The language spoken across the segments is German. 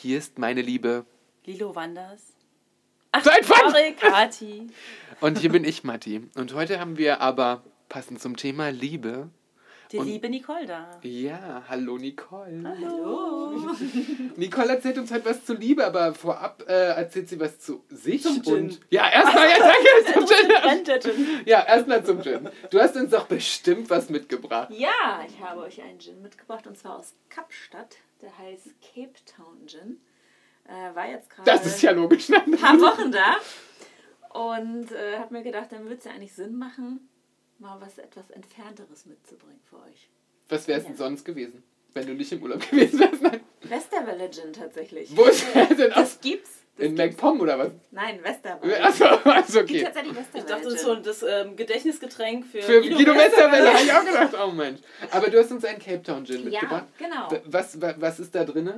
hier ist meine Liebe. Lilo Wanders. Seit wann? Kati. Und hier bin ich, Matti. Und heute haben wir aber, passend zum Thema Liebe, Die Und- liebe Nicole da. ja, hallo Nicole. Hallo. Nicole erzählt uns heute was zu Liebe, aber vorab äh, erzählt sie was zu sich. Zum Gin. Und ja, erstmal, ja, danke, zum Gin. Ja, erstmal zum Gin. Du hast uns doch bestimmt was mitgebracht. Ja, ich habe euch einen Gin mitgebracht und zwar aus Kapstadt. Der heißt Cape Town Gin. Äh, war jetzt gerade Das ist ja logisch. Ne? ein paar Wochen da und äh, habe mir gedacht, dann würde es ja eigentlich Sinn machen, mal was etwas Entfernteres mitzubringen für euch. Was wäre es denn sonst gewesen, wenn du nicht im Urlaub gewesen wärst? Nein. Westerwelle Gin tatsächlich. Wo ist der denn? Aus, Das gibt's. Das in. MacPom oder was? Nein, Westerwelle. Achso, also Es gibt okay. tatsächlich Ich dachte, das ist so das ähm, Gedächtnisgetränk für, Für Guido Westerwelle habe ich auch gedacht, oh Mensch. Aber du hast uns einen Cape Town Gin mitgebracht. Ja, genau. Was, wa- was ist da drin?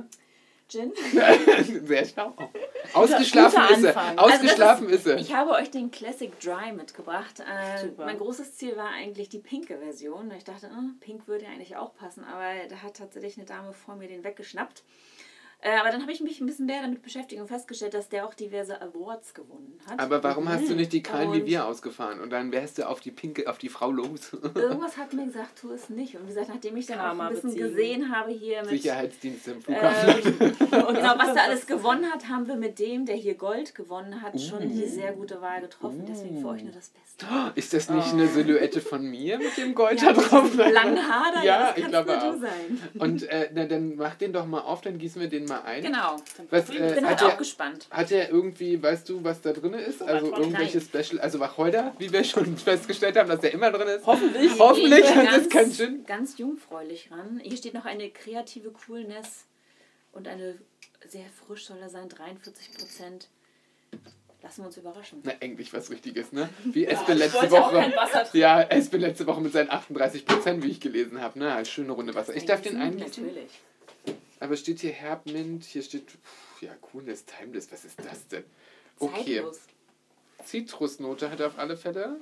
Gin. Sehr schlau. Ausgeschlafen ist er. Anfang. Ausgeschlafen Also ist er. Ich habe euch den Classic Dry mitgebracht. Äh, mein großes Ziel war eigentlich die pinke Version. Ich dachte, äh, pink würde ja eigentlich auch passen, aber da hat tatsächlich eine Dame vor mir den weggeschnappt. Äh, aber dann habe ich mich ein bisschen mehr damit beschäftigt und festgestellt, dass der auch diverse Awards gewonnen hat. Aber warum hast du nicht die Krallen wie wir ausgefahren? Und dann wärst du auf die pinke, auf die Frau los. Irgendwas hat mir gesagt, tu es nicht. Und wie gesagt, nachdem ich dann auch Karma ein bisschen beziehen. gesehen habe hier mit Sicherheitsdienst im Flughafen. Ähm, und genau, was da alles gewonnen hat, haben wir mit dem, der hier Gold gewonnen hat, schon die sehr gute Wahl getroffen. Deswegen für euch nur das Beste. Ist das nicht eine Silhouette von mir mit dem Gold Ja, da drauf? mit langen Haar, da, Ja, das ich kannst glaube auch. sein. Und äh, na, dann mach den doch mal auf, dann gießen wir den mal ein. Genau. Was, Ich äh, bin halt auch er, gespannt. hat er irgendwie, weißt du, was da drin ist? Also Nein. irgendwelche Special, also Wacholder, wie wir schon festgestellt haben, dass der immer drin ist? Hoffentlich. Hoffentlich, Gehen wir das ist kein Gin. Ganz jungfräulich ran. Hier steht noch eine kreative Coolness und eine sehr frisch soll er sein, 43 Prozent. Lassen wir uns überraschen. Na, endlich was Richtiges, ne? Wie Espe ich letzte Woche. Ja, Espe letzte Woche mit seinen 38 Prozent, wie ich gelesen habe, ne? Als schöne Runde Wasser. Ich darf den eingießen. Natürlich. Aber steht hier Herbmint, hier steht, pff, ja, Coolness, Timeless, was ist das denn? Okay, Zeitlos. Zitrusnote hat er auf alle Fälle.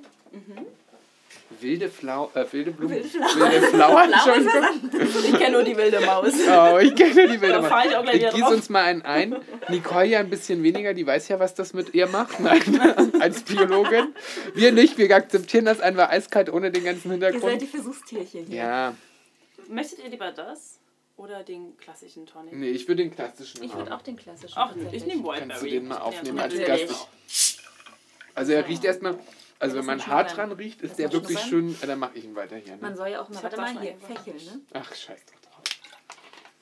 Wilde Flau, äh, wilde Blumen. Wilde Flower. Wilde Flower. Ich kenne nur die wilde Maus. Oh, ich kenne die wilde Da fahr ich auch Maus. gleich Ich wieder gieße drauf. uns mal einen ein. Nicole ja ein bisschen weniger, die weiß ja, was das mit ihr macht. Nein, als Biologin. Wir nicht, wir akzeptieren das einfach eiskalt ohne den ganzen Ihr seid die Hintergrund. Versuchstierchen hier. Ja, Möchtet ihr lieber das oder den klassischen Tonic? nee, ich würde den klassischen Ich haben. würde auch den klassischen. Ach, ich nehme Wildberry. Kannst du den mal aufnehmen Ja, als. Gast? Also er riecht erstmal, also wenn man hart dran riecht, ist der wirklich schön, äh, dann mache ich ihn weiter hier. Man Ne? soll ja auch mal, warte mal hier, fächeln, ne? Ach, scheiß drauf.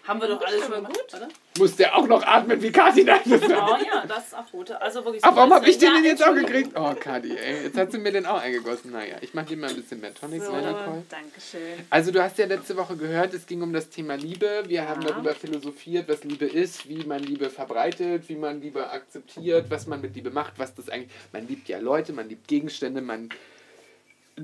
Haben wir doch alles schon gut, oder? Muss der auch noch atmen wie Kati? Nein, das Oh ja, das ist auch rote. Also wirklich Ach, warum so habe ich den Ja, denn jetzt auch gekriegt? Oh, Kati, ey. Jetzt hat sie mir den auch eingegossen. Naja, ich mache dir mal ein bisschen mehr Tonics, So. Dankeschön. Also du hast ja letzte Woche gehört, es ging um das Thema Liebe. Wir haben Ja. darüber philosophiert, was Liebe ist, wie man Liebe verbreitet, wie man Liebe akzeptiert, was man mit Liebe macht, was das eigentlich... Man liebt ja Leute, man liebt Gegenstände, man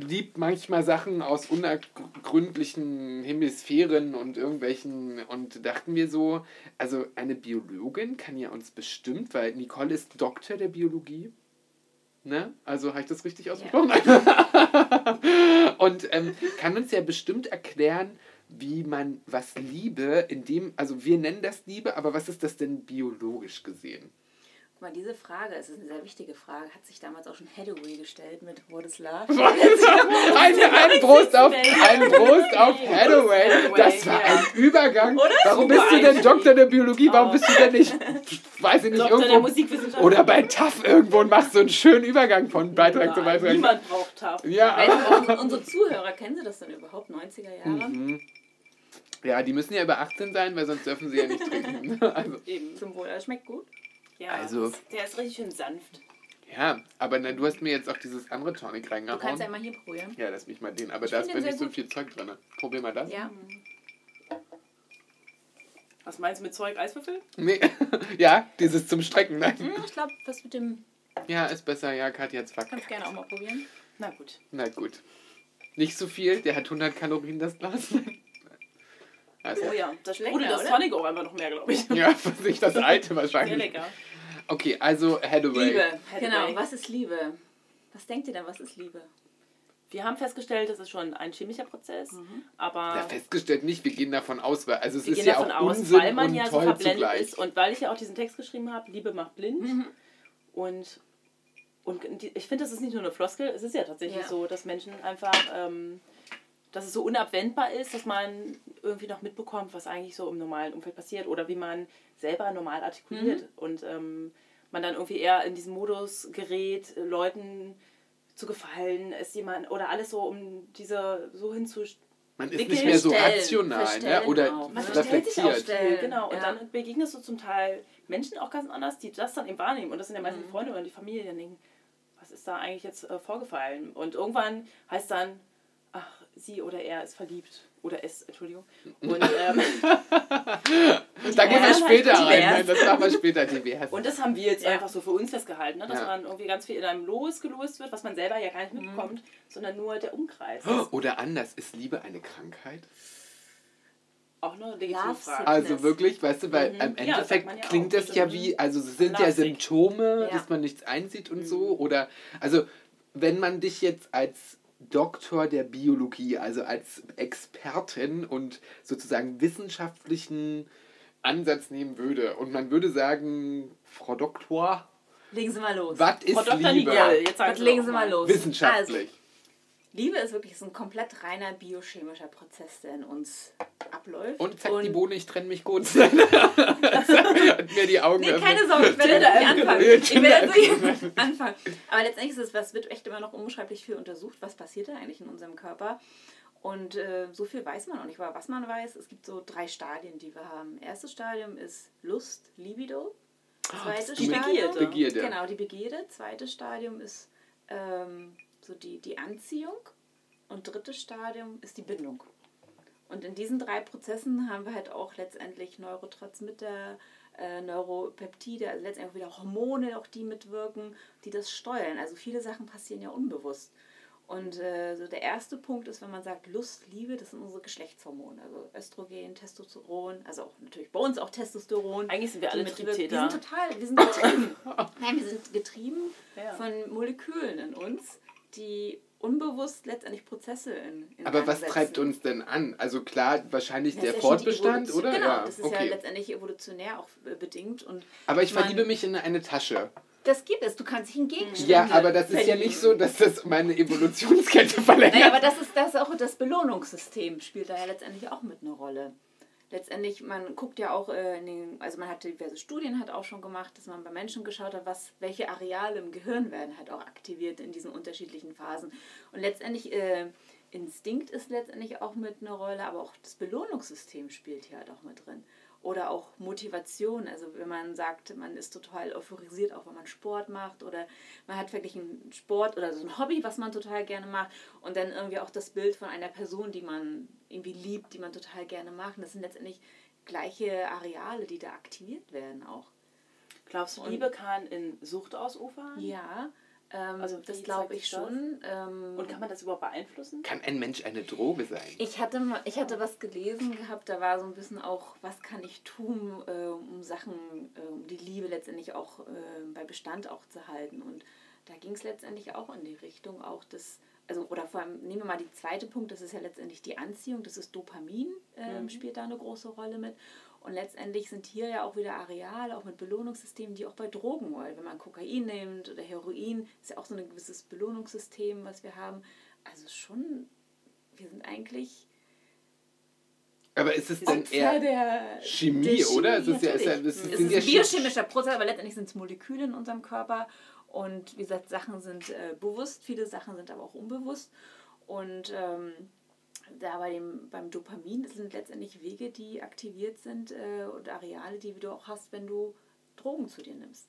liebt manchmal Sachen aus unergründlichen Hemisphären und irgendwelchen... Und dachten wir so, also eine Biologin kann ja uns bestimmt, weil Nicole ist Doktor der Biologie. Ne? Also habe ich das richtig ausgesprochen? Und ähm, kann uns ja bestimmt erklären, wie man was Liebe in dem, also wir nennen das Liebe, aber was ist das denn biologisch gesehen? Guck mal, diese Frage, es ist eine sehr wichtige Frage, hat sich damals auch schon Hathaway gestellt mit What is Love? Ein, ein Prost auf, ein Prost auf Hathaway. Das war ein Übergang. Warum bist du denn. Doktor der Biologie? Warum bist du denn nicht, weiß ich nicht, irgendwo oder bei TAF irgendwo und machst so einen schönen Übergang von Beitrag zu Beitrag? Niemand braucht TAF. Ja. Weißt unsere Zuhörer, kennen sie das denn überhaupt, 90er Jahre? Mhm. Ja, die müssen ja über 18 sein, weil sonst dürfen sie ja nicht trinken. Also, Eben. Zum Wohl, er schmeckt gut. Ja, Also- der ist richtig schön sanft. ja, aber na, du hast mir jetzt auch dieses andere Tonic Du reingehauen. kannst ja mal hier probieren. Ja, lass mich mal den. Aber Ich da ist den mir so viel Zeug drin. Probier mal das. Ja. Was meinst du mit Zeug Eiswürfel? Nee. ja, dieses zum Strecken. Ne? Hm, ich glaube, was mit dem Ja, ist besser. Ja, Katja hat's fuck. kannst du gerne auch mal probieren. Na gut. Na gut. Nicht so viel. Der hat 100 Kalorien, das Glas. Also, Oh ja, das Lecker, sprudelt das oder? Tonic auch einfach noch mehr, glaube ich. ja, nicht das alte Sehr wahrscheinlich. lecker. Okay, also Hathaway. Liebe. Genau, Hathaway. was ist Liebe? Was denkt ihr denn, was ist Liebe? Wir haben festgestellt, das ist schon ein chemischer Prozess, aber Ja, festgestellt nicht, wir gehen davon aus, weil also es wir ist gehen ja davon auch aus, Unsinn weil man und ja so verblendet zugleich. ist und weil ich ja auch diesen Text geschrieben habe, Liebe macht blind. Mhm. Und, und die, ich finde, das ist nicht nur eine Floskel, es ist ja tatsächlich Ja. so, dass Menschen einfach, ähm, dass es so unabwendbar ist, dass man irgendwie noch mitbekommt, was eigentlich so im normalen Umfeld passiert oder wie man selber normal artikuliert. Mhm. Und ähm, man dann irgendwie eher in diesen Modus gerät, Leuten zu gefallen, ist jemand oder alles so um diese so hinzustellen. Man ist nicht mehr so rational ne? oder auch. Man verstellt sich auch reflektiert. schnell, genau. Und Ja. dann begegnest du zum Teil Menschen auch ganz anders, die das dann eben wahrnehmen. Und das sind ja meistens Mhm. die Freunde oder die Familie, die dann denken, was ist da eigentlich jetzt äh, vorgefallen? Und irgendwann heißt dann, sie oder er ist verliebt. Oder es, Entschuldigung. Und, ähm, Da gehen wir Ja, später halt rein. Das machen wir später divers. und das haben wir jetzt Ja. einfach so für uns festgehalten, ne? dass Ja. man irgendwie ganz viel in einem losgelöst wird, was man selber ja gar nicht mitbekommt, sondern nur der Umkreis. Oder anders, ist Liebe eine Krankheit? Auch Love Frage. Also wirklich, weißt du, weil Mhm. im Endeffekt ja klingt das ja Mhm. wie, also es sind ja Plastik. Symptome, Ja. dass man nichts einsieht und Mhm. so. Oder, also wenn man dich jetzt als Doktor der Biologie, also als Expertin und sozusagen wissenschaftlichen Ansatz nehmen würde und man würde sagen, Frau Doktor, Legen Sie mal los. was ist Frau Dr. Liebe? Nicole, jetzt sagen Was Sie legen Sie mal los. Wissenschaftlich. Also, Liebe ist wirklich so ein komplett reiner biochemischer Prozess, der in uns abläuft. und zack, die Bohne, ich trenne mich kurz. Hat mir die Augen Nee, keine Sorge, ich werde jetzt nicht anfangen. Ich werde jetzt nicht anfangen. Aber letztendlich ist es, was wird echt immer noch unbeschreiblich viel untersucht, was passiert da eigentlich in unserem Körper. Und äh, so viel weiß man auch nicht. Aber was man weiß, es gibt so drei Stadien, die wir haben. Erstes Stadium ist Lust, Libido. Zweites die Stadium. Begierde. Begierde. Genau, die Begierde. Zweites Stadium ist ähm, so die, die Anziehung. Und drittes Stadium ist die Bindung. Und in diesen drei Prozessen haben wir halt auch letztendlich Neurotransmitter, äh, Neuropeptide, also letztendlich auch wieder Hormone, auch die mitwirken, die das steuern. Also viele Sachen passieren ja unbewusst. Und äh, so der erste Punkt ist, wenn man sagt Lust, Liebe, das sind unsere Geschlechtshormone. Also Östrogen, Testosteron, also auch natürlich bei uns auch Testosteron. Eigentlich sind wir alle. Triebtäter. Wir sind total, wir sind getrieben. Nein, wir sind getrieben Ja. von Molekülen in uns, die unbewusst letztendlich Prozesse in, in Aber was Gang treibt setzen. uns denn an? Also klar, wahrscheinlich Das der ja Fortbestand, oder? Genau, ja, das ist ja okay. letztendlich evolutionär auch äh, bedingt. Und Aber ich verliebe mich in eine Tasche. das gibt es. Du kannst dich in Gegenstände Ja, aber das ist ja nicht so, dass das meine Evolutionskette verlängert. Naja, aber das ist das auch das Belohnungssystem spielt da ja letztendlich auch mit einer Rolle. Letztendlich, man guckt ja auch äh, den, also man hat diverse Studien hat auch schon gemacht, dass man bei Menschen geschaut hat, was, welche Areale im Gehirn werden halt auch aktiviert in diesen unterschiedlichen Phasen. Und letztendlich, äh, Instinkt ist letztendlich auch mit einer Rolle, aber auch das Belohnungssystem spielt hier halt auch mit drin. Oder auch Motivation, also wenn man sagt, man ist total euphorisiert, auch wenn man Sport macht oder man hat wirklich einen Sport oder so ein Hobby, was man total gerne macht und dann irgendwie auch das Bild von einer Person, die man irgendwie liebt, die man total gerne macht. Und das sind letztendlich gleiche Areale, die da aktiviert werden auch. Glaubst du, Liebe kann in Sucht ausufern? Ja, ähm, Also das glaube ich das? schon. Ähm, Und kann man das überhaupt beeinflussen? Kann ein Mensch eine Droge sein? Ich hatte, mal- ich hatte was gelesen gehabt, da war so ein bisschen auch, was kann ich tun, äh, um Sachen, äh, um die Liebe letztendlich auch äh, bei Bestand auch zu halten. Und da ging es letztendlich auch in die Richtung auch des, also oder vor allem nehmen wir mal die zweite Punkt, das ist ja letztendlich die Anziehung, das ist Dopamin, ähm, Mhm. spielt da eine große Rolle mit. Und letztendlich sind hier ja auch wieder Areale, auch mit Belohnungssystemen, die auch bei Drogen, weil wenn man Kokain nimmt oder Heroin, ist ja auch so ein gewisses Belohnungssystem, was wir haben. Also schon, wir sind eigentlich Aber ist es denn eher der Chemie, der oder? Es ist ja, ist es ist ein Chemie- biochemischer Prozess, aber letztendlich sind es Moleküle in unserem Körper. Und wie gesagt, Sachen sind äh, bewusst, viele Sachen sind aber auch unbewusst. Und ähm, da bei dem, beim Dopamin sind letztendlich Wege, die aktiviert sind äh, und Areale, die du auch hast, wenn du Drogen zu dir nimmst.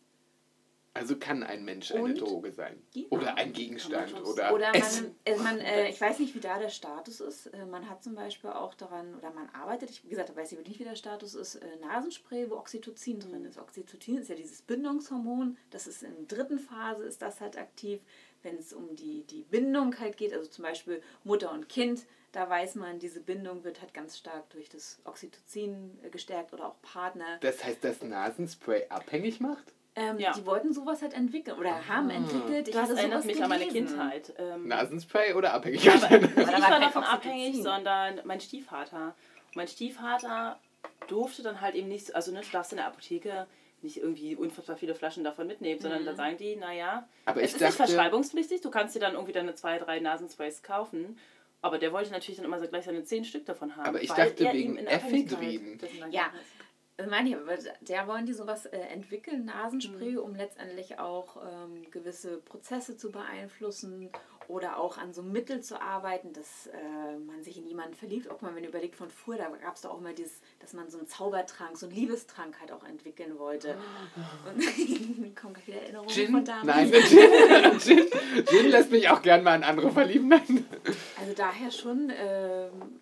Also kann ein Mensch eine Und? Droge sein. Ja. Oder ein Gegenstand. Oder, Oder man, äh, man äh, ich weiß nicht, wie da der Status ist. Äh, man hat zum Beispiel auch daran, oder man arbeitet, ich, wie gesagt, da weiß ich nicht, wie der Status ist, äh, Nasenspray, wo Oxytocin drin ist. Oxytocin ist ja dieses Bindungshormon, das ist in der dritten Phase, ist das halt aktiv, wenn es um die, die Bindung halt geht, also zum Beispiel Mutter und Kind, da weiß man, diese Bindung wird halt ganz stark durch das Oxytocin äh, gestärkt oder auch Partner. Das heißt, dass Nasenspray abhängig macht? Ähm, Ja. Die wollten sowas halt entwickeln oder haben entwickelt. Ich Das hatte erinnert sowas mich an meine gelesen. Kindheit. Ähm, Nasenspray oder Abhängigkeit? Aber nicht da war ich war davon abhängig, sondern mein Stiefvater. Und mein Stiefvater durfte dann halt eben nicht, also ne, du darfst in der Apotheke nicht irgendwie unfassbar viele Flaschen davon mitnehmen, sondern da sagen die, naja, Aber es ich ist nicht dachte- verschreibungspflichtig, du kannst dir dann irgendwie deine zwei, drei Nasensprays kaufen. Aber der wollte natürlich dann immer so gleich seine zehn Stück davon haben. Aber ich weil dachte wegen in Ephedrin. Ja. meine ich, aber da wollen die sowas äh, entwickeln, Nasenspray, Mhm. um letztendlich auch ähm, gewisse Prozesse zu beeinflussen oder auch an so Mittel zu arbeiten, dass äh, man sich in jemanden verliebt. Auch mal, wenn ihr überlegt von früher, da gab es doch auch immer dieses, dass man so einen Zaubertrank, so einen Liebestrank halt auch entwickeln wollte. Und kommen gleich wieder Erinnerungen. Gin? von damals. Nein, Gin, Gin, Gin lässt mich auch gern mal an andere verlieben. Nein. Also daher schon, ähm,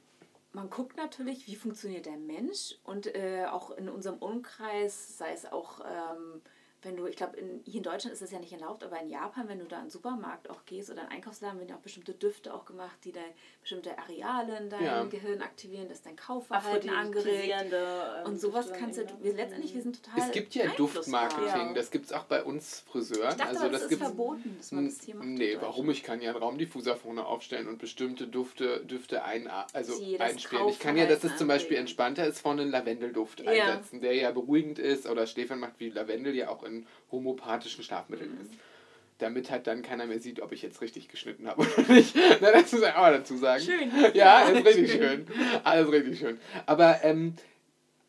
man guckt natürlich, wie funktioniert der Mensch und äh, auch in unserem Umkreis, sei es auch, ähm, wenn du, ich glaube, in, hier in Deutschland ist das ja nicht erlaubt, aber in Japan, wenn du da in den Supermarkt auch gehst oder in einen Einkaufsladen, werden ja auch bestimmte Düfte auch gemacht, die dein, bestimmte Areale in deinem Ja. Gehirn aktivieren, dass dein Kaufverhalten angeregt. Ähm, Und sowas Düfte kannst du, wir, letztendlich, wir sind total Es gibt ja. Duftmarketing, Ja. das gibt es auch bei uns Friseuren. Ich dachte, also das das ist gibt's- verboten, dass man das hier macht. Nee, warum? Ich kann ja einen Raumdiffuser vorne aufstellen und bestimmte Dufte, Düfte ein, also einspielen. Ich kann ja, dass es zum Beispiel entspannter ist, vorne einen Lavendelduft Ja. einsetzen, der ja beruhigend ist oder Schläfern macht, wie Lavendel ja auch in homopathischen Schlafmitteln Mhm. ist. Damit halt dann keiner mehr sieht, ob ich jetzt richtig geschnitten habe oder nicht. Na, das muss ich auch mal dazu sagen. Schön. Ja, ist richtig schön. Alles richtig schön. Aber ähm,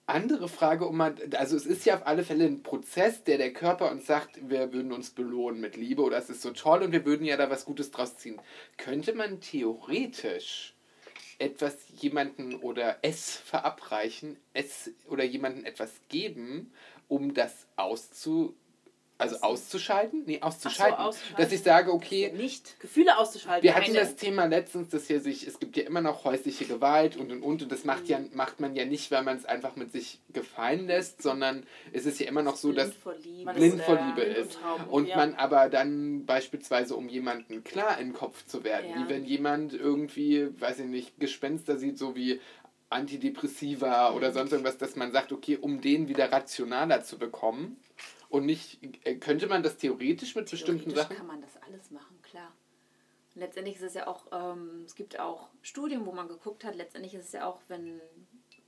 andere Frage, um mal, also es ist ja auf alle Fälle ein Prozess, der der Körper uns sagt, wir würden uns belohnen mit Liebe oder es ist so toll und wir würden ja da was Gutes draus ziehen. Könnte man theoretisch etwas jemanden oder es verabreichen, es oder jemanden etwas geben, um das auszu also auszuschalten? Nee, auszuschalten. auszuschalten. Dass ich sage, okay, Nicht. Gefühle auszuschalten. wir hatten das Thema letztens, dass hier sich, es gibt ja immer noch häusliche Gewalt und und und und das macht ja macht man ja nicht, weil man es einfach mit sich gefallen lässt, sondern es ist ja immer noch so, dass Blind vor Liebe. Man blind ist, vor äh, Liebe und ist taub, und ja. man aber dann beispielsweise um jemanden klar in den Kopf zu werden, Ja. wie wenn jemand irgendwie, weiß ich nicht, Gespenster sieht, so wie Antidepressiva oder sonst irgendwas, dass man sagt, okay, um den wieder rationaler zu bekommen und nicht, äh, könnte man das theoretisch mit bestimmten Theoretisch Sachen? kann man das alles machen, klar. Und letztendlich ist es ja auch, ähm, es gibt auch Studien, wo man geguckt hat, letztendlich ist es ja auch, wenn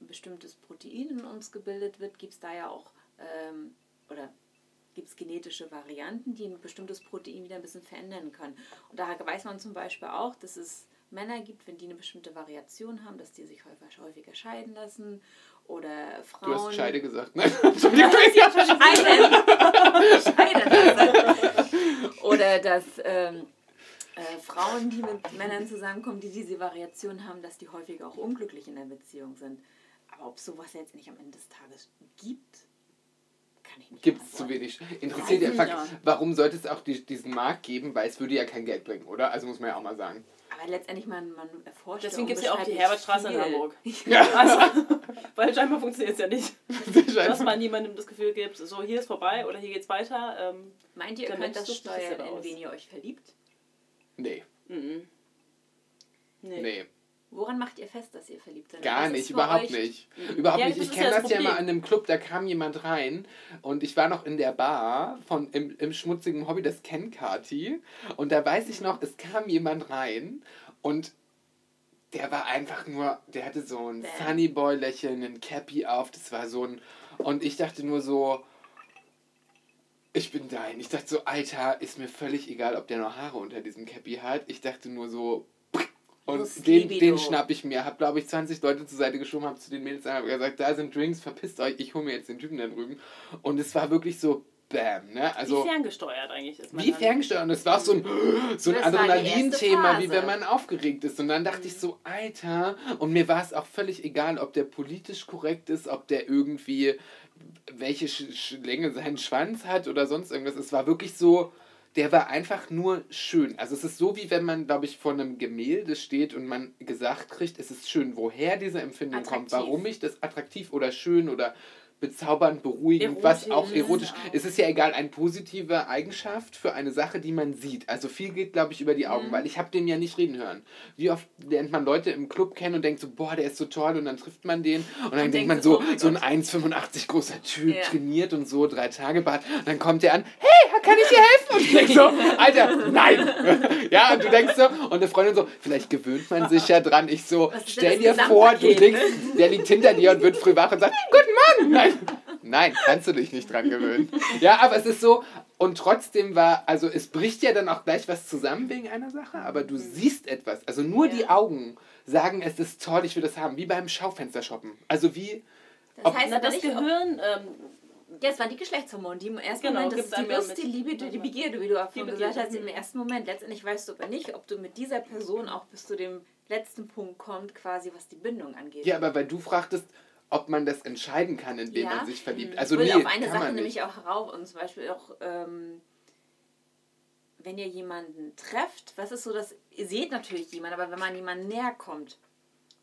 ein bestimmtes Protein in uns gebildet wird, gibt es da ja auch, ähm, oder gibt es genetische Varianten, die ein bestimmtes Protein wieder ein bisschen verändern können. Und daher weiß man zum Beispiel auch, dass es Männer gibt, wenn die eine bestimmte Variation haben, dass die sich häufig, häufiger scheiden lassen oder Frauen... Du hast Scheide gesagt, ne? Entschuldigung. Scheiden. Scheiden. Oder dass ähm, äh, Frauen, die mit Männern zusammenkommen, die diese Variation haben, dass die häufiger auch unglücklich in der Beziehung sind. Aber ob sowas jetzt nicht am Ende des Tages gibt, kann ich nicht Gibt es zu wenig. Interessiert ja Weiß Fakt, ja. warum sollte es auch die, diesen Markt geben? Weil es würde ja kein Geld bringen, oder? Also muss man ja auch mal sagen. Aber letztendlich, man, man erforscht Deswegen gibt es ja auch die Herbertstraße in. Hamburg. Ja, Also, weil scheinbar funktioniert es ja nicht. Dass man jemandem das Gefühl gibt, so hier ist vorbei oder hier geht's weiter. Ähm, Meint ihr, ihr könnt das steuern, in wen ihr euch verliebt? nee, mhm. nee. nee. Woran macht ihr fest, dass ihr verliebt seid? Gar Was ist nicht, überhaupt nicht. Überhaupt Ja, nicht. Ich kenne ja das das ja mal Problem. an einem Club, da kam jemand rein und ich war noch in der Bar von im, im schmutzigen Hobby, das Ken Kati. Und da weiß ich noch, es kam jemand rein und der war einfach nur, der hatte so ein. Sunnyboy-Lächeln, ein Cappy auf, das war so ein. Und ich dachte nur so, ich bin dein. Ich dachte so, Alter, ist mir völlig egal, ob der noch Haare unter diesem Cappy hat. Ich dachte nur so, und den, den schnapp ich mir. Hab, glaube ich, 20 Leute zur Seite geschoben, hab zu den Mädels hab gesagt, da sind Drinks, verpisst euch, ich hole mir jetzt den Typen da drüben. Und es war wirklich so, bam, ne? Also, wie ferngesteuert eigentlich ist man wie ferngesteuert. Und es war so ein, so ein Adrenalin-Thema, wie wenn man aufgeregt ist. Und dann dachte ich so, Alter, und mir war es auch völlig egal, ob der politisch korrekt ist, ob der irgendwie welche Sch Länge sein Schwanz hat oder sonst irgendwas. Es war wirklich so, der war einfach nur schön. Also es ist so, wie wenn man, glaube ich, vor einem Gemälde steht und man gesagt kriegt, es ist schön, woher diese Empfindung kommt, Attraktiv. warum ich das attraktiv oder schön oder bezaubernd, beruhigend, was auch Erotisch, erotisch. Es ist ja egal, eine positive Eigenschaft für eine Sache, die man sieht. Also viel geht, glaube ich, über die Mhm. Augen, weil ich habe den ja nicht reden hören. Wie oft lernt man Leute im Club kennen und denkt so, boah, der ist so toll und dann trifft man den und dann Und denkt man so, so, oh ein Gott. 1,85 großer Typ, Ja. trainiert und so, drei Tage Bart. Und dann kommt der an, hey, kann ich dir helfen? Und ich denk so, Alter, nein. ja, und du denkst so, und eine Freundin so, vielleicht gewöhnt man sich ja dran. Ich so, stell dir vor, du denkst, der liegt hinter dir und wird früh wach und sagt, guten Morgen. Nein, nein, kannst du dich nicht dran gewöhnen. Ja, aber es ist so, und trotzdem war, also es bricht ja dann auch gleich was zusammen wegen einer Sache, aber du siehst etwas. Also nur die Ja. Augen sagen, es ist toll, ich will das haben. Wie beim Schaufenster shoppen. Also wie, Das Ob- heißt Na, das Gehirn, ähm, Ja, es waren die Geschlechtshormone, die im ersten Genau, Moment, das ist die Lust, die. Liebe, die, die Begierde, wie du auch Die vorhin gesagt hast, im ersten Moment. Letztendlich weißt du aber nicht, ob du mit dieser Person auch bis zu dem letzten Punkt kommt, quasi was die Bindung angeht. ja, aber weil du fragtest, ob man das entscheiden kann, indem Ja. man sich verliebt. Ich Also will nee, auf eine Sache nämlich auch herauf und zum Beispiel auch, ähm, wenn ihr jemanden trefft, was ist so, dass ihr seht natürlich jemanden, aber wenn man jemanden näher kommt,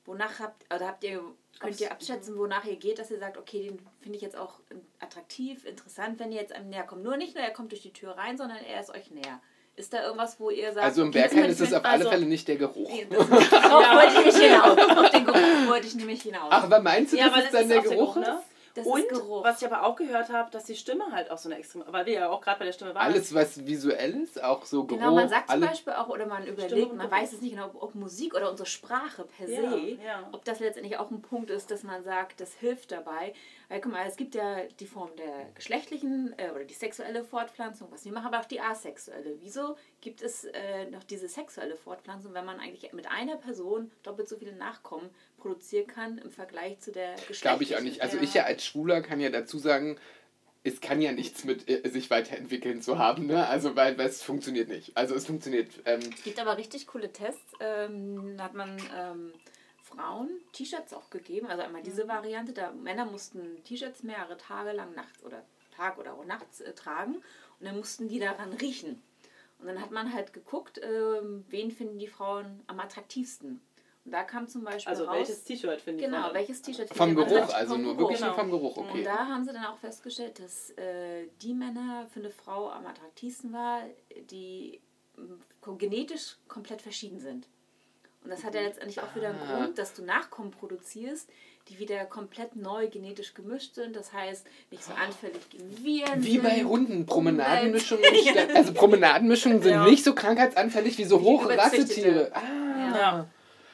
wonach habt, oder habt ihr, könnt ihr Abs- abschätzen, wonach ihr geht, dass ihr sagt, okay, den finde ich jetzt auch attraktiv, interessant, wenn ihr jetzt einem näher kommt. Nur nicht nur er kommt durch die Tür rein, sondern er ist euch näher. Ist da irgendwas, wo ihr sagt, Also im Berghain ist es auf alle also- Fälle nicht der Geruch. Nee, das, darauf wollte ich nicht hinaus. Auf den Geruch wollte ich nämlich hinaus. Ach, aber meinst du, ja, dass es das dann ist der auch der Geruch Geruch, ist? ne? Das Und was ich aber auch gehört habe, dass die Stimme halt auch so eine extrem, weil wir ja auch gerade bei der Stimme waren. Alles, was visuell ist, auch so Geruch. Genau, man sagt zum Beispiel auch, oder man überlegt, und man Geruch. weiß es nicht genau, ob, ob Musik oder unsere Sprache per Ja, se, ja. ob das letztendlich auch ein Punkt ist, dass man sagt, das hilft dabei. Weil guck mal, es gibt ja die Form der geschlechtlichen äh, oder die sexuelle Fortpflanzung, was wir machen, aber auch die asexuelle. Wieso gibt es äh, noch diese sexuelle Fortpflanzung, wenn man eigentlich mit einer Person doppelt so viele Nachkommen produzieren kann im Vergleich zu der geschlechtlichen? Glaube ich auch nicht. Also ich ja als Schwuler kann ja dazu sagen, es kann ja nichts mit äh, sich weiterentwickeln zu haben, ne? Also weil, weil es funktioniert nicht. Also es funktioniert. Ähm, Es gibt aber richtig coole Tests. Ähm, da hat man ähm, Frauen T-Shirts auch gegeben. Also einmal diese Variante. Da Männer mussten T-Shirts mehrere Tage lang nachts oder Tag oder auch nachts äh, tragen und dann mussten die daran riechen. Und dann hat man halt geguckt, ähm, wen finden die Frauen am attraktivsten. Und da kam zum Beispiel also raus, welches T-Shirt finde ich. genau, welches T-Shirt vom findet man Geruch, also Vom nur Geruch. wirklich nur Genau. vom Geruch, Und okay. da haben sie dann auch festgestellt, dass äh, die Männer für eine Frau am attraktivsten war, die ähm, genetisch komplett verschieden sind. Und das hat ja letztendlich auch wieder einen Ah. Grund, dass du Nachkommen produzierst, die wieder komplett neu genetisch gemischt sind. Das heißt, nicht so anfällig gegen Viren. Wie bei Hunden, Promenadenmischungen. Also Promenadenmischungen sind Ja. nicht so krankheitsanfällig wie so überzüchtete. Ah. Ja.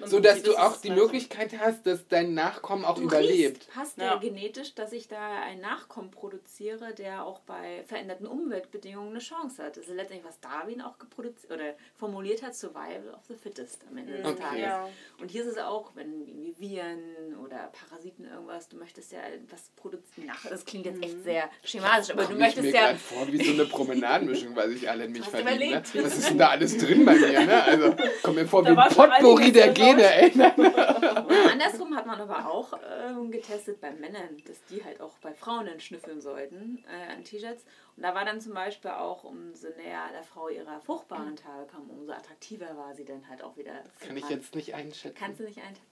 So dass Das du auch die Möglichkeit hast, dass dein Nachkommen auch Du überlebt. riechst, passt Ja. ja genetisch, dass ich da einen Nachkommen produziere, der auch bei veränderten Umweltbedingungen eine Chance hat. Das ist letztendlich, was Darwin auch geproduziert oder formuliert hat, Survival of the Fittest am Ende des Okay. Tages. Ja. Und hier ist es auch, wenn irgendwie Viren oder Parasiten irgendwas, du möchtest ja was produzieren. Ach, das klingt jetzt echt sehr schematisch, aber du Komm ich mir möchtest ja. gerade vor wie so eine Promenadenmischung, weil sich alle in mich verlieben. Ne? Was ist denn da alles drin bei mir? Ne? Also komm mir vor wie ein Potpourri der drin, Gene, ey. Und andersrum hat man aber auch ähm, getestet bei Männern, dass die halt auch bei Frauen dann schnüffeln sollten äh, an T-Shirts. Und da war dann zum Beispiel auch, umso näher der Frau ihrer fruchtbaren Tage kam, umso attraktiver war sie dann halt auch wieder. Kann ich jetzt nicht einschätzen. Kannst du nicht einschätzen?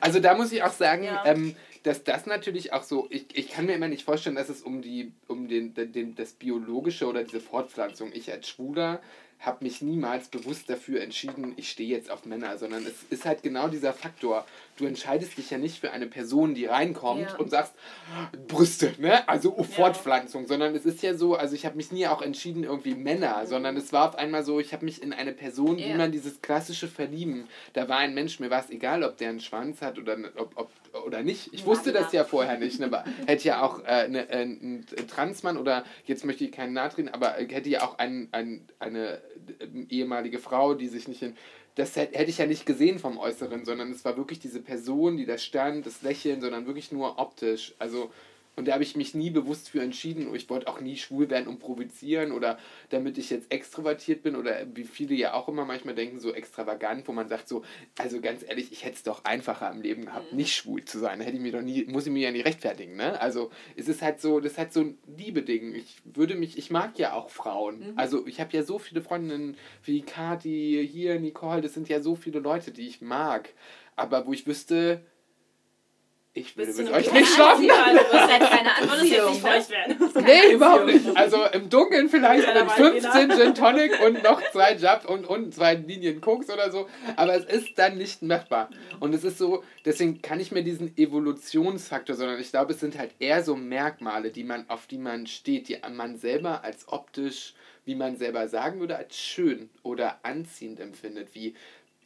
Also da muss ich auch sagen, Ja. ähm, dass das natürlich auch so, ich, ich kann mir immer nicht vorstellen, dass es um die, um den, den, das Biologische oder diese Fortpflanzung, ich als Schwuler habe mich niemals bewusst dafür entschieden, ich stehe jetzt auf Männer, sondern es ist halt genau dieser Faktor. Du entscheidest dich ja nicht für eine Person, die reinkommt Ja. und sagst, Brüste, ne? Also Fortpflanzung, sondern es ist ja so, also ich habe mich nie auch entschieden, irgendwie Männer, sondern es war auf einmal so, ich habe mich in eine Person, wie man dieses klassische Verlieben, da war ein Mensch, mir war es egal, ob der einen Schwanz hat oder, ob, ob, oder nicht. Ich wusste das ja vorher nicht. Ne? Aber Hätte ja auch äh, ne, äh, ein Transmann oder, jetzt möchte ich keinen nahe treten, aber hätte ja auch ein, ein, eine äh, ehemalige Frau, die sich nicht in. Das hätt- hätte ich ja nicht gesehen vom Äußeren, sondern es war wirklich diese Person, die da stand, das Lächeln, sondern wirklich nur optisch. Also, und da habe ich mich nie bewusst für entschieden. Ich wollte auch nie schwul werden und provozieren oder damit ich jetzt extrovertiert bin oder wie viele ja auch immer manchmal denken, so extravagant, wo man sagt so, also ganz ehrlich, ich hätte es doch einfacher im Leben gehabt, nicht schwul zu sein. Da hätte ich mir doch nie, muss ich mir ja nie rechtfertigen, ne? Also es ist halt so, das ist halt so ein Liebeding. Ich würde mich, ich mag ja auch Frauen. Also ich habe ja so viele Freundinnen wie Kati, hier, Nicole, das sind ja so viele Leute, die ich mag. Aber wo ich wüsste, Ich würde du mit euch nicht schlafen. Du hast halt keine jetzt Anziehung. nicht Ne? feucht werden? Nee, überhaupt nicht. Also im Dunkeln vielleicht mit Waldfehler. 15 Gin Tonic und noch zwei Jabs und, und zwei Linien Koks oder so. Aber es ist dann nicht machbar. Und es ist so, deswegen kann ich mir diesen Evolutionsfaktor, sondern ich glaube, es sind halt eher so Merkmale, die man, auf die man steht, die man selber als optisch, wie man selber sagen würde, als schön oder anziehend empfindet, wie,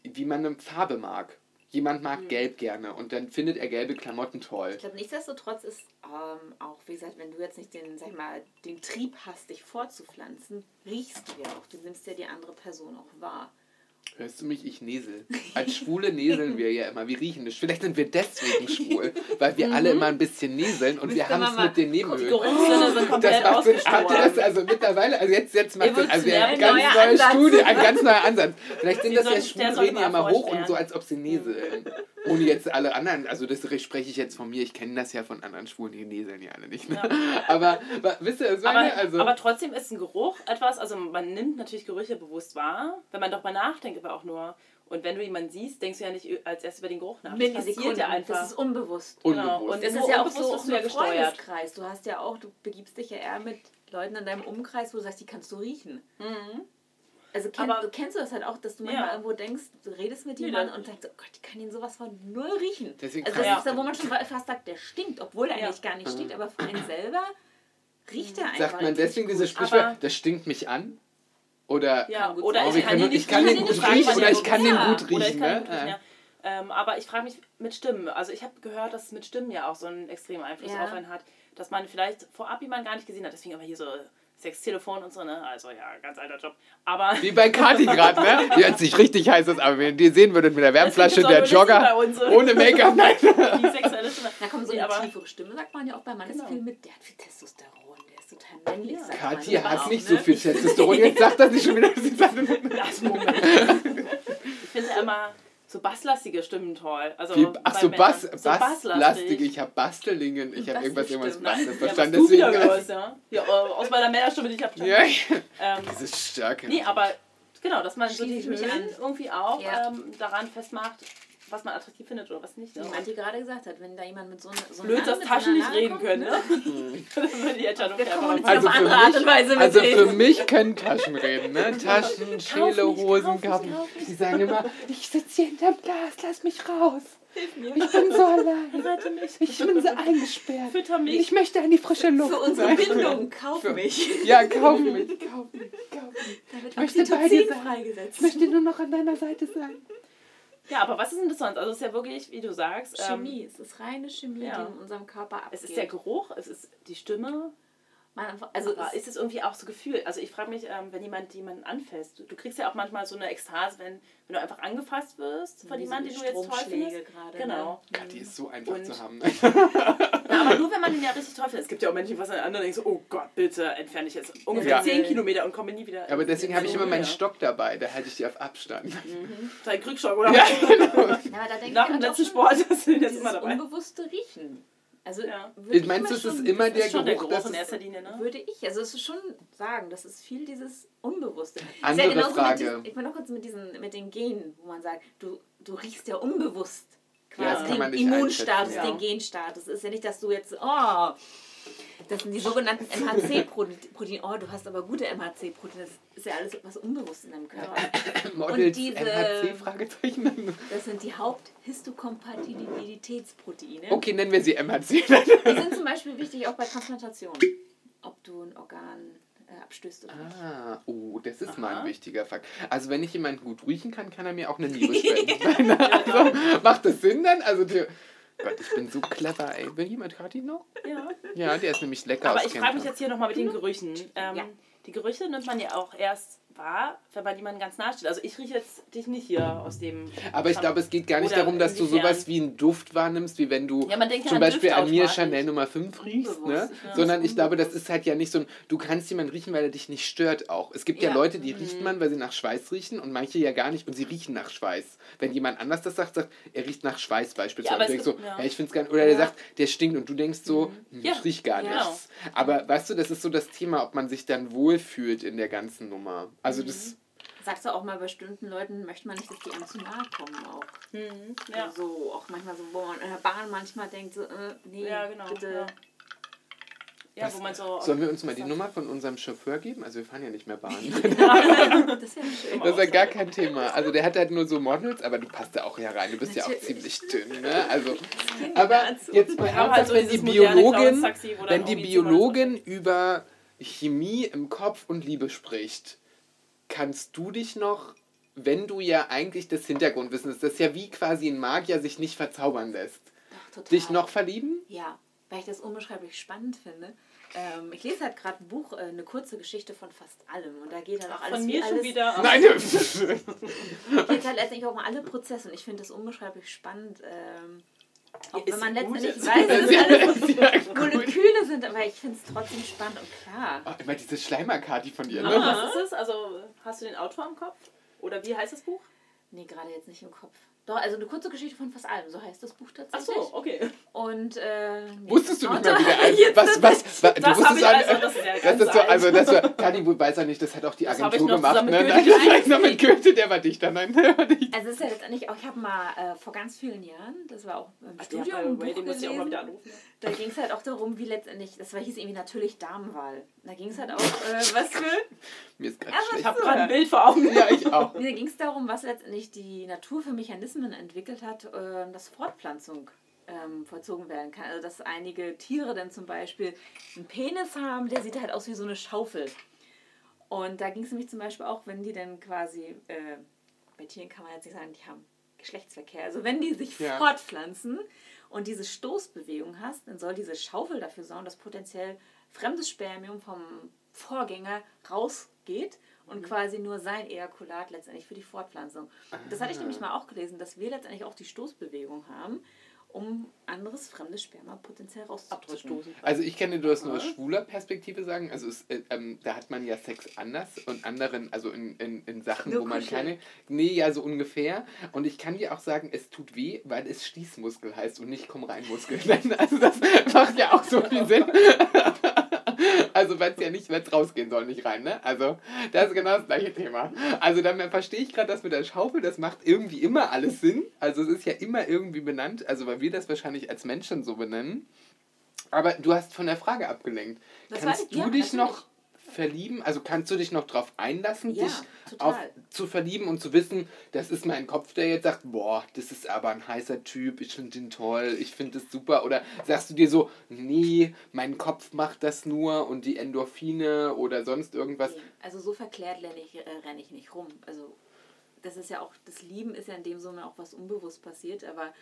wie man eine Farbe mag. Jemand mag Gelb gerne und dann findet er gelbe Klamotten toll. Ich glaube, nichtsdestotrotz ist ähm, auch, wie gesagt, wenn du jetzt nicht den, sag ich mal, den Trieb hast, dich fortzupflanzen, riechst du ja auch. Du nimmst ja die andere Person auch wahr. Hörst du mich? Ich nesel. Als Schwule neseln wir ja immer. Wir riechen nicht. Vielleicht sind wir deswegen schwul, weil wir alle immer ein bisschen neseln und wir haben es mit den Nebenhöhlen. Das macht Sinn. Habt ihr das also mittlerweile? Also jetzt, jetzt macht Sinn. Also eine ganz neuer. Studie, ein ganz neuer Ansatz. Vielleicht sind das ja soll- der Schwule, soll reden ja mal hoch und so, als ob sie neseln. Ohne jetzt alle anderen, also das spreche ich jetzt von mir, ich kenne das ja von anderen Schwulen, die neseln ja alle nicht. Ne? Aber, aber wisst ihr, was meine? Aber, Also, aber trotzdem ist ein Geruch etwas, also man nimmt natürlich Gerüche bewusst wahr, wenn man doch mal nachdenkt, aber auch nur. Und wenn du jemanden siehst, denkst du ja nicht als erstes über den Geruch nach. Das passiert ja einfach. Das ist unbewusst. Genau. unbewusst. Und Nur ist ja auch so auch du ja ein gesteuert. Freundeskreis. Du hast ja auch, du begibst dich ja eher mit Leuten in deinem Umkreis, wo du sagst, die kannst du riechen. Also kenn, Aber- du kennst du das halt auch, dass du Ja. manchmal irgendwo denkst, du redest mit Nee, jemandem dann- und sagst, oh Gott, ich kann ihn sowas von null riechen. Deswegen also das kann- ist da, wo man schon fast sagt, der stinkt, obwohl er Ja. eigentlich gar nicht stinkt, aber für einen selber riecht er einfach. sagt man deswegen gut. Sprichwort, Aber- das stinkt mich an? Oder Ja, oder. Oh, ich kann können- ihn nicht ich kann den riechen, gut riechen ja oder ich kann den Ja, gut riechen. Ne? ja. Ähm, aber ich frage mich mit Stimmen. Also ich habe gehört, dass mit Stimmen ja auch so einen extremen Einfluss Ja. auf einen hat. Dass man vielleicht vorab jemanden gar nicht gesehen hat. Deswegen aber hier so Sextelefon und so, ne? Also ja, ganz alter Job. Aber Wie bei Kati gerade, ne? Die hört sich richtig heiß aus, aber wenn ihr die sehen würdet mit der Wärmflasche, der Jogger, ohne Make-up, nein. die sexuelle Stimme. Da kommt so eine aber- tiefere Stimme, sagt man ja auch bei Mann. Genau. Ist viel mit, der hat viel Testosteron, der ist total männlich. Ja. Kathi hat auch, nicht ne? so viel Testosteron. Jetzt sagt das nicht schon wieder. Sie sagt, Das Moment. ich finde immer so basslastige Stimmen toll. Also wie, ach so. Bass, So Basslastig. basslastig. Ich habe Bastelingen. Ich habe irgendwas, irgendwas Basselstimmen. Bastel Ja, was verstanden. du wieder Deswegen. hörst, ja. ja. äh, Aus meiner Männerstimme, die ich habe. Ja, Ähm, diese Stärke. nee, aber genau, dass man so die Höhen irgendwie auch Ja. ähm, daran festmacht, was man attraktiv findet oder was nicht. Ne? Wie Manti gerade gesagt hat, wenn da jemand mit so einer so Blöd, einem dass Taschen nicht reden können, kommt, ne? das würde die Entscheidung Wir einfach kommunizieren mal- Also auf für andere mich- Art und Weise mit Also für mich können Taschen reden, ne? Taschen, Schäle, Hosen, kauf Die sagen immer, ich sitze hier hinterm Glas, lass mich raus. Hilf mir. Ich bin so allein. Ich bin so eingesperrt. Fütter mich. Ich möchte an die frische Luft. Für unsere. Bindung, kauf Für- mich. Ja, kauf mich, kauf mich, kauf mich. Da wird möchte bei dir sein. freigesetzt. Ich möchte nur noch an deiner Seite sein. Ja, aber was ist denn das sonst? Also es ist ja wirklich, wie du sagst, ähm, Chemie, es ist reine Chemie, ja. die in unserem Körper abgeht. es ist der Geruch, es ist die Stimme, Man also aber es, ist es irgendwie auch so Gefühl? Also ich frage mich, ähm, wenn jemand jemanden anfasst, du, du kriegst ja auch manchmal so eine Ekstase, wenn, wenn du einfach angefasst wirst von jemandem, den du jetzt toll findest. gerade. Genau. Ne? Die ist so einfach Und- zu haben. Ja, aber nur wenn man den ja richtig findet. Es gibt ja auch Menschen, die was an anderen denken, so, oh Gott, bitte entferne ich jetzt ungefähr Ja. 10 Kilometer und komme nie wieder. Aber deswegen habe ich immer meinen. Stock dabei, da halte ich die auf Abstand. Dein Krückstock, oder? Ja, was? genau. Ja, aber da denke Nach ich dem letzten Sport du den jetzt dieses immer dabei. unbewusste Riechen. Also Ja. würde Ich meinst du, mir es ist immer das der ist schon der Geruch, Geruch das in erster Linie, ne? Würde ich, also es ist schon sagen, das ist viel dieses Unbewusste. Andere Frage. Mit diesen, ich will noch kurz mit diesen, mit den Genen, wo man sagt, du, du riechst ja unbewusst quasi das kann den Immunstatus, einschätzen, den Genstatus. Es ist ja nicht, dass du jetzt, oh, das sind die sogenannten MHC-Proteine. Oh, du hast aber gute MHC-Proteine. Das ist ja alles was unbewusst in deinem Körper. Models diese- MHC? Fragezeichen. Das sind die Haupthistokompatibilitätsproteine. Okay, nennen wir sie MHC. Die sind zum Beispiel wichtig auch bei Transplantation. Ob du ein Organ äh, abstößt oder nicht. Ah, oh, das ist mal Aha. ein wichtiger Fakt. Also wenn ich jemanden gut riechen kann, kann er mir auch eine Niere spenden. also, macht das Sinn dann? Also die, Gott, ich bin so clever, ey. Will jemand gerade ihn noch? Ja. Ja, der ist nämlich lecker Aber ich frage mich jetzt hier nochmal mit den Gerüchen. Ähm, Ja. Die Gerüche nimmt man ja auch erst wahr, wenn man jemanden ganz nahe steht. Also ich rieche jetzt dich nicht hier aus dem... Aber ich glaube, es geht gar nicht Oder darum, dass du sowas wie einen Duft wahrnimmst, wie wenn du Ja, zum an Beispiel an mir. Chanel Nummer 5 riechst, ne? Ja. Sondern ich glaube, das ist halt ja nicht so ein, du kannst jemanden riechen, weil er dich nicht stört auch. Es gibt ja, Ja. Leute, die riecht man, weil sie nach Schweiß riechen und manche ja gar nicht und sie riechen nach Schweiß. Wenn jemand anders das sagt, sagt, er riecht nach Schweiß beispielsweise. Ja, und du es denkst so, ja. ja. ich find's gar nicht. Oder der Ja. sagt, der stinkt und du denkst so, hm, Ja, ich riech gar genau. nichts. Aber weißt du, das ist so das Thema, ob man sich dann wohlfühlt in der ganzen Nummer. Also Mhm. das Sagst du auch mal, bei bestimmten Leuten möchte man nicht, dass die einem zu nahe kommen auch. Mhm. Ja. Also so, auch manchmal so, wo man in der Bahn manchmal denkt, so, äh, nee, ja, genau. bitte. Ja. Ja, wo man so. Sollen wir uns mal die Nummer von unserem Chauffeur geben? Also wir fahren ja nicht mehr Bahn. Das wäre schön. Das ist ja gar kein Thema. Also der hat halt nur so Models, aber du passt da auch ja rein. Du bist ja auch ziemlich dünn, ne? Also, aber jetzt mal halt ernsthaft, so wenn die Biologin, wenn die Biologin über Chemie im Kopf und Liebe spricht, kannst du dich noch, wenn du ja eigentlich das Hintergrundwissen ist, das ist ja wie quasi ein Magier sich nicht verzaubern lässt, total. dich noch verlieben? Ja, weil ich das unbeschreiblich spannend finde. Ähm, ich lese halt gerade ein Buch, äh, eine kurze Geschichte von fast allem. Und da geht halt auch alles Von mir schon alles, wieder. Nein, geht halt letztendlich auch um alle Prozesse. Und ich finde das unbeschreiblich spannend. Ähm, auch Ist wenn man letztendlich weiß, dass Das alles das. Moleküle sind, aber ich finde es trotzdem spannend und klar. Oh, immer diese Schleimerkati von dir, ne? was ist es? Also, hast du den Autor im Kopf? Oder wie heißt das Buch? Nee, gerade jetzt nicht im Kopf. Doch, also eine kurze Geschichte von fast allem, so heißt das Buch Ach tatsächlich. so, okay. Und äh, nee, Wusstest du nicht mal wieder ein, was, was, was, du wusstest ich auch also, das ist ja Das ganz ist so, also das war, Kadi weiß ja nicht, das hat auch die Das Agentur ich noch gemacht, ne? Nein, das war ich noch mit Goethe, der war dichter, nein, der war nicht. Also es ist ja letztendlich auch, ich habe mal äh, vor ganz vielen Jahren, das war auch im Studium, ein Buch ich auch mal gelesen. wieder anrufen. Da ging es halt auch darum, wie letztendlich, das war, hieß irgendwie natürlich Damenwahl. Da ging es halt auch, äh, was für, Mir ist gerade Aber Ich habe gerade ein Bild vor Augen. Ja, ich auch. da ging es darum, was letztendlich die Natur für Mechanismen entwickelt hat, äh, dass Fortpflanzung ähm, vollzogen werden kann. Also dass einige Tiere dann zum Beispiel einen Penis haben, der sieht halt aus wie so eine Schaufel. Und da ging es nämlich zum Beispiel auch, wenn die dann quasi, äh, bei Tieren kann man jetzt nicht sagen, die haben Geschlechtsverkehr. Also wenn die sich Ja. fortpflanzen und diese Stoßbewegung hast, dann soll diese Schaufel dafür sorgen, dass potenziell fremdes Spermium vom Vorgänger rausgeht und quasi nur sein Ejakulat letztendlich für die Fortpflanzung. Das hatte ich nämlich mal auch gelesen, dass wir letztendlich auch die Stoßbewegung haben, um anderes fremdes Sperma potenziell rauszudrücken. Abzustoßen. Also ich kenne das nur aus schwuler Perspektive sagen. Also es, äh, ähm, da hat man ja Sex anders und anderen, also in, in, in Sachen, Nur wo man keine. Nee, ja, so ungefähr. Und ich kann dir auch sagen, es tut weh, weil es Schließmuskel heißt und nicht komm rein Muskel. also das macht ja auch so viel Sinn. Also weil es ja nicht, wenn es rausgehen soll, nicht rein, ne? Also das ist genau das gleiche Thema. Also dann verstehe ich gerade das mit der Schaufel, das macht irgendwie immer alles Sinn. Also es ist ja immer irgendwie benannt, also weil wir das wahrscheinlich als Menschen so benennen. Aber du hast von der Frage abgelenkt. Das kannst war- du ja, dich noch verlieben? Also kannst du dich noch darauf einlassen, Ja, dich total. auf, zu verlieben und zu wissen, das ist mein Kopf, der jetzt sagt, boah, das ist aber ein heißer Typ, ich finde den toll, ich finde das super. Oder sagst du dir so, nee, mein Kopf macht das nur und die Endorphine oder sonst irgendwas. Nee, Also so verklärt renne ich, äh, renne ich nicht rum. Also das ist ja auch, das Lieben ist ja in dem Sinne auch was unbewusst passiert, aber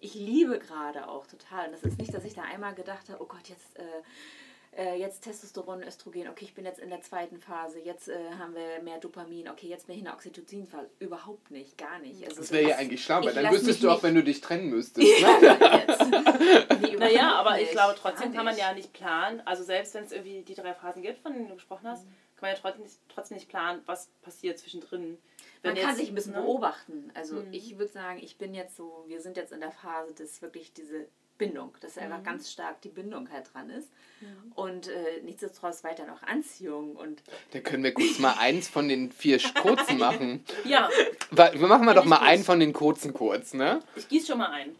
ich liebe gerade auch total. Und das ist nicht, dass ich da einmal gedacht habe, oh Gott, jetzt, äh, äh, jetzt Testosteron, Östrogen, okay, ich bin jetzt in der zweiten Phase, jetzt äh, haben wir mehr Dopamin, okay, jetzt bin ich in der Oxytocin-Phase. Überhaupt nicht, gar nicht. Also Das wäre ja eigentlich schlau, weil dann wüsstest du auch, wenn du dich trennen müsstest. Ne? Nee, Naja, aber ich glaube, trotzdem kann man ja nicht planen. Also selbst wenn es irgendwie die drei Phasen gibt, von denen du gesprochen hast, kann man ja trotzdem nicht, trotzdem nicht planen, was passiert zwischendrin. Wenn Man kann jetzt, sich ein bisschen ne? beobachten. Also Mhm. ich würde sagen, ich bin jetzt so, wir sind jetzt in der Phase, dass wirklich diese Bindung, dass einfach ganz stark die Bindung halt dran ist. Und äh, nichtsdestotrotz weiter noch Anziehung und Da können wir kurz mal eins von den vier kurzen machen. Ja, Wa- Wir machen wir doch mal einen von den kurzen kurz, ne? ich gieße schon mal ein.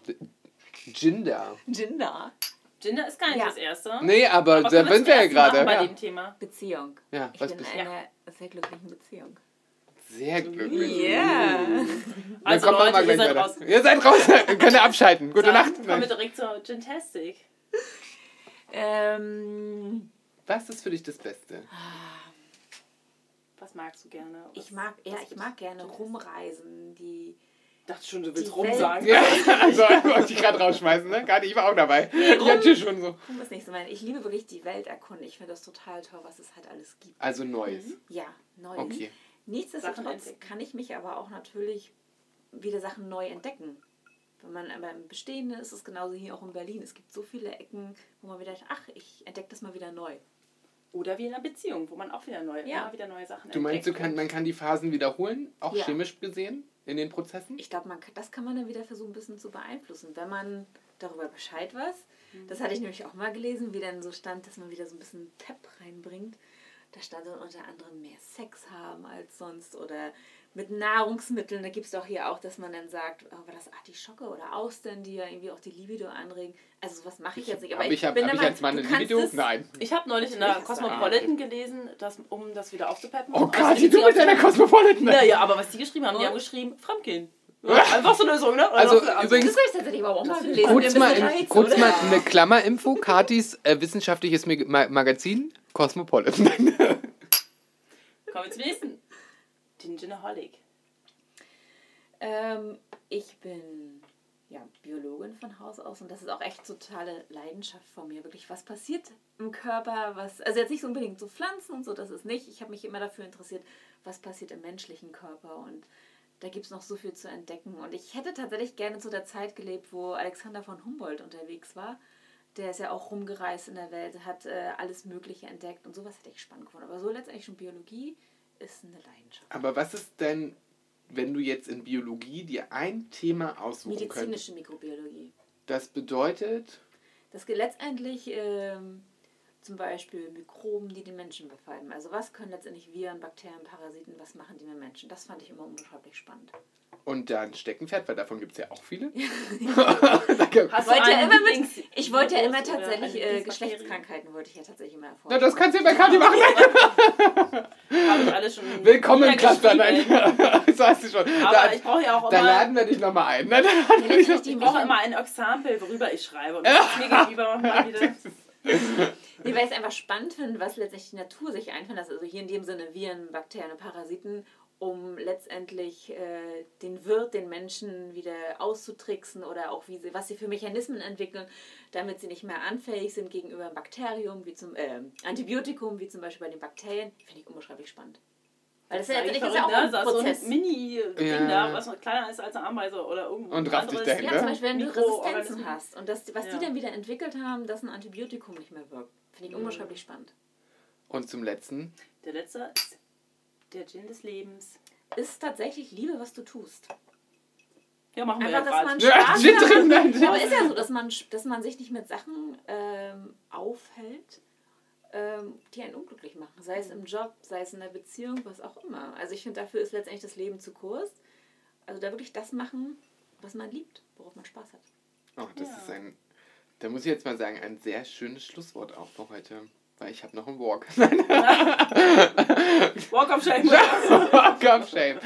Ginder. Gender. Gender ist gar nicht Ja. das Erste. Nee, aber, Aber da sind wir ja gerade. bei Ja. dem Thema. Beziehung. Ja, Ich was bin bist in einer sehr glücklichen Beziehung. Sehr glücklich. Yeah. Also Dann kommen wir Leute, mal ihr seid weiter. raus. Ihr seid raus. Könnt ihr abschalten. Gute Dann Nacht. Kommen wir direkt zur Gentastic. Ähm, Was ist für dich das Beste? Was magst du gerne? Was, ich mag, ja, ich mag gerne rumreisen, die Ich dachte schon, du willst rumsagen. Ja, also wollte ich gerade rausschmeißen, ne? Gerade ich war auch dabei. Ich hatte schon so. Rum ist nicht so mein. Ich liebe wirklich die Welt erkunden. Ich finde das total toll, was es halt alles gibt. Also Neues. Ja, neu. Okay. Nichtsdestotrotz kann ich mich aber auch natürlich wieder Sachen neu entdecken. Wenn man aber im Bestehenden ist es genauso hier auch in Berlin. Es gibt so viele Ecken, wo man wieder ach, ich entdecke das mal wieder neu. Oder wie in einer Beziehung, wo man auch wieder neue, Ja. immer wieder neue Sachen Du meinst, du entdeckt kann, und- man kann die Phasen wiederholen, auch Ja. chemisch gesehen, in den Prozessen? Ich glaube, man, kann- das kann man dann wieder versuchen, ein bisschen zu beeinflussen, wenn man darüber Bescheid weiß. Das hatte ich nämlich auch mal gelesen, wie dann so stand, dass man wieder so ein bisschen Pep reinbringt. Da stand dann unter anderem mehr Sex haben als sonst oder mit Nahrungsmitteln. Da gibt es doch hier auch, dass man dann sagt, oh, war das Artischocke oder Austern, die ja irgendwie auch die Libido anregen. Also sowas mache ich jetzt nicht. Aber ich, ich, hab, bin hab ich als Mann eine Libido? es- Nein. Ich habe neulich in der Cosmopolitan gelesen, dass, um das wieder aufzupeppen. Oh Also Gott, die du mit deiner Cosmopolitan. Naja, aber was die geschrieben haben, die haben geschrieben, Fremdgehen. Einfach so eine Lösung, ne? Also, Oder- übrigens- Das tatsächlich aber auch mal gelesen. Kurz mal, müssen in, Reiz, kurz oder? mal eine Klammerinfo. Katis äh, wissenschaftliches Mag Ma Magazin Cosmopolitan. Kommen wir zum nächsten. Den Ginaholic. Ähm, ich bin ja, Biologin von Haus aus und das ist auch echt totale Leidenschaft von mir. Wirklich, was passiert im Körper, was, also jetzt nicht so unbedingt so Pflanzen und so, das ist nicht. Ich habe mich immer dafür interessiert, was passiert im menschlichen Körper und da gibt es noch so viel zu entdecken. Und ich hätte tatsächlich gerne zu der Zeit gelebt, wo Alexander von Humboldt unterwegs war. Der ist ja auch rumgereist in der Welt, hat äh, alles Mögliche entdeckt und sowas hätte ich spannend gefunden. Aber so letztendlich schon Biologie ist eine Leidenschaft. Aber was ist denn, wenn du jetzt in Biologie dir ein Thema aussuchen könntest? Medizinische Mikrobiologie. Das bedeutet, Das geht letztendlich ähm, zum Beispiel Mikroben, die den Menschen befallen. Also was können letztendlich Viren, Bakterien, Parasiten, was machen die mit Menschen? Das fand ich immer unbeschreiblich spannend. und da ein Steckenpferd, weil davon gibt es ja auch viele. Hast Ich wollte ja immer, mit, ich wollte ja immer tatsächlich eine äh? Geschlechtskrankheiten, wollte ich ja tatsächlich immer erforschen. Na, das kannst du ja bei Kathi machen. Habe ich alles schon Willkommen im Cluster. Nein, das hast du schon. Aber Da, ich brauche ja auch da immer... laden wir dich nochmal ein. Ne? Da laden wir dich letztendlich noch- die Ich brauche immer ein Exempel, worüber ich schreibe. Und das mir gegenüber mal wieder... Nee, weil ich es einfach spannend finde, was letztendlich die Natur sich einfallen lässt. Also hier in dem Sinne Viren, Bakterien und Parasiten, um letztendlich äh, den Wirt, den Menschen wieder auszutricksen oder auch wie sie, was sie für Mechanismen entwickeln, damit sie nicht mehr anfällig sind gegenüber einem Bakterium, wie zum äh, Antibiotikum, wie zum Beispiel bei den Bakterien. Finde ich unbeschreiblich spannend. Weil das, ist ja ist ja verrückt, auch ein ne? So Prozess. ein Mini-Ding Ja. da, was kleiner ist als eine Ameise oder irgendwo. Und rafft dich dahin, ja, ne? zum Beispiel, wenn du. Resistenzen hast und das, was Ja. die dann wieder entwickelt haben, dass ein Antibiotikum nicht mehr wirkt. Finde ich unbeschreiblich spannend. Und zum letzten. Der letzte ist der Gin des Lebens. Ist tatsächlich Liebe, was du tust. Ja, machen wir Einfach, ja dass man. Ja, Gin drin, nein. Aber ist ja so, dass man, dass man sich nicht mit Sachen ähm, aufhält, ähm, die einen unglücklich machen. Sei es im Job, sei es in der Beziehung, was auch immer. Also ich finde, dafür ist letztendlich das Leben zu kurz. Also da wirklich das machen, was man liebt, worauf man Spaß hat. Oh, das Ja. ist ein, da muss ich jetzt mal sagen, ein sehr schönes Schlusswort auch für heute. Weil ich habe noch einen Walk. Walk of Shame. Walk of Shame.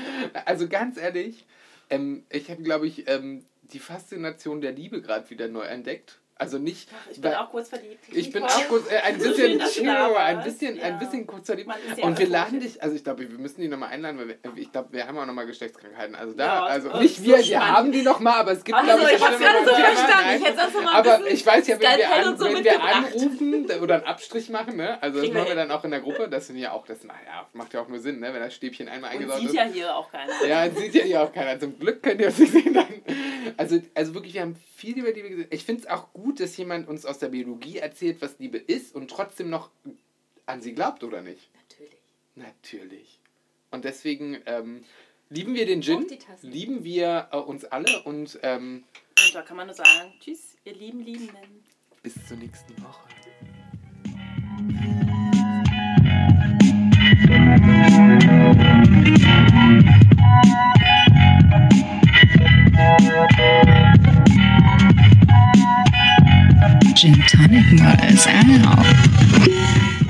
Also ganz ehrlich, ähm, ich habe, glaube ich, ähm, die Faszination der Liebe gerade wieder neu entdeckt. Also nicht. Ich bin weil- auch kurz verliebt. Ich bin Nicole. auch kurz, äh, ein bisschen chill, ein bisschen, Ja. ein bisschen kurz verliebt. Ja Und wir laden dich, also ich glaube, wir müssen die nochmal einladen, weil wir, ich glaube, wir haben auch nochmal Geschlechtskrankheiten. Also da, Ja, also das nicht wir, so wir haben die nochmal, aber es gibt, Also, glaube ich, ich hab's gerade so verstanden. Ich hätte sonst noch mal ein Aber ich weiß ja, wenn wir, an, so wenn wir anrufen oder einen Abstrich machen, ne? also das wir machen wir dann auch in der Gruppe, das sind ja auch, das macht ja, macht ja auch nur Sinn, ne? wenn das Stäbchen einmal eingesaut sieht ist. ja hier auch keiner. Ja, das sieht ja hier auch keiner. Zum Glück könnt ihr uns nicht sehen. Also, also wirklich, wir haben viel über Liebe gesehen. Ich finde es auch gut, gut, dass jemand uns aus der Biologie erzählt, was Liebe ist und trotzdem noch an sie glaubt, oder nicht? Natürlich. Natürlich. Und deswegen ähm, lieben wir den Gin, lieben wir äh, uns alle und. Ähm, und da kann man nur sagen: Tschüss, ihr lieben Liebenden. Bis zur nächsten Woche. Thank you. gin tonic was out.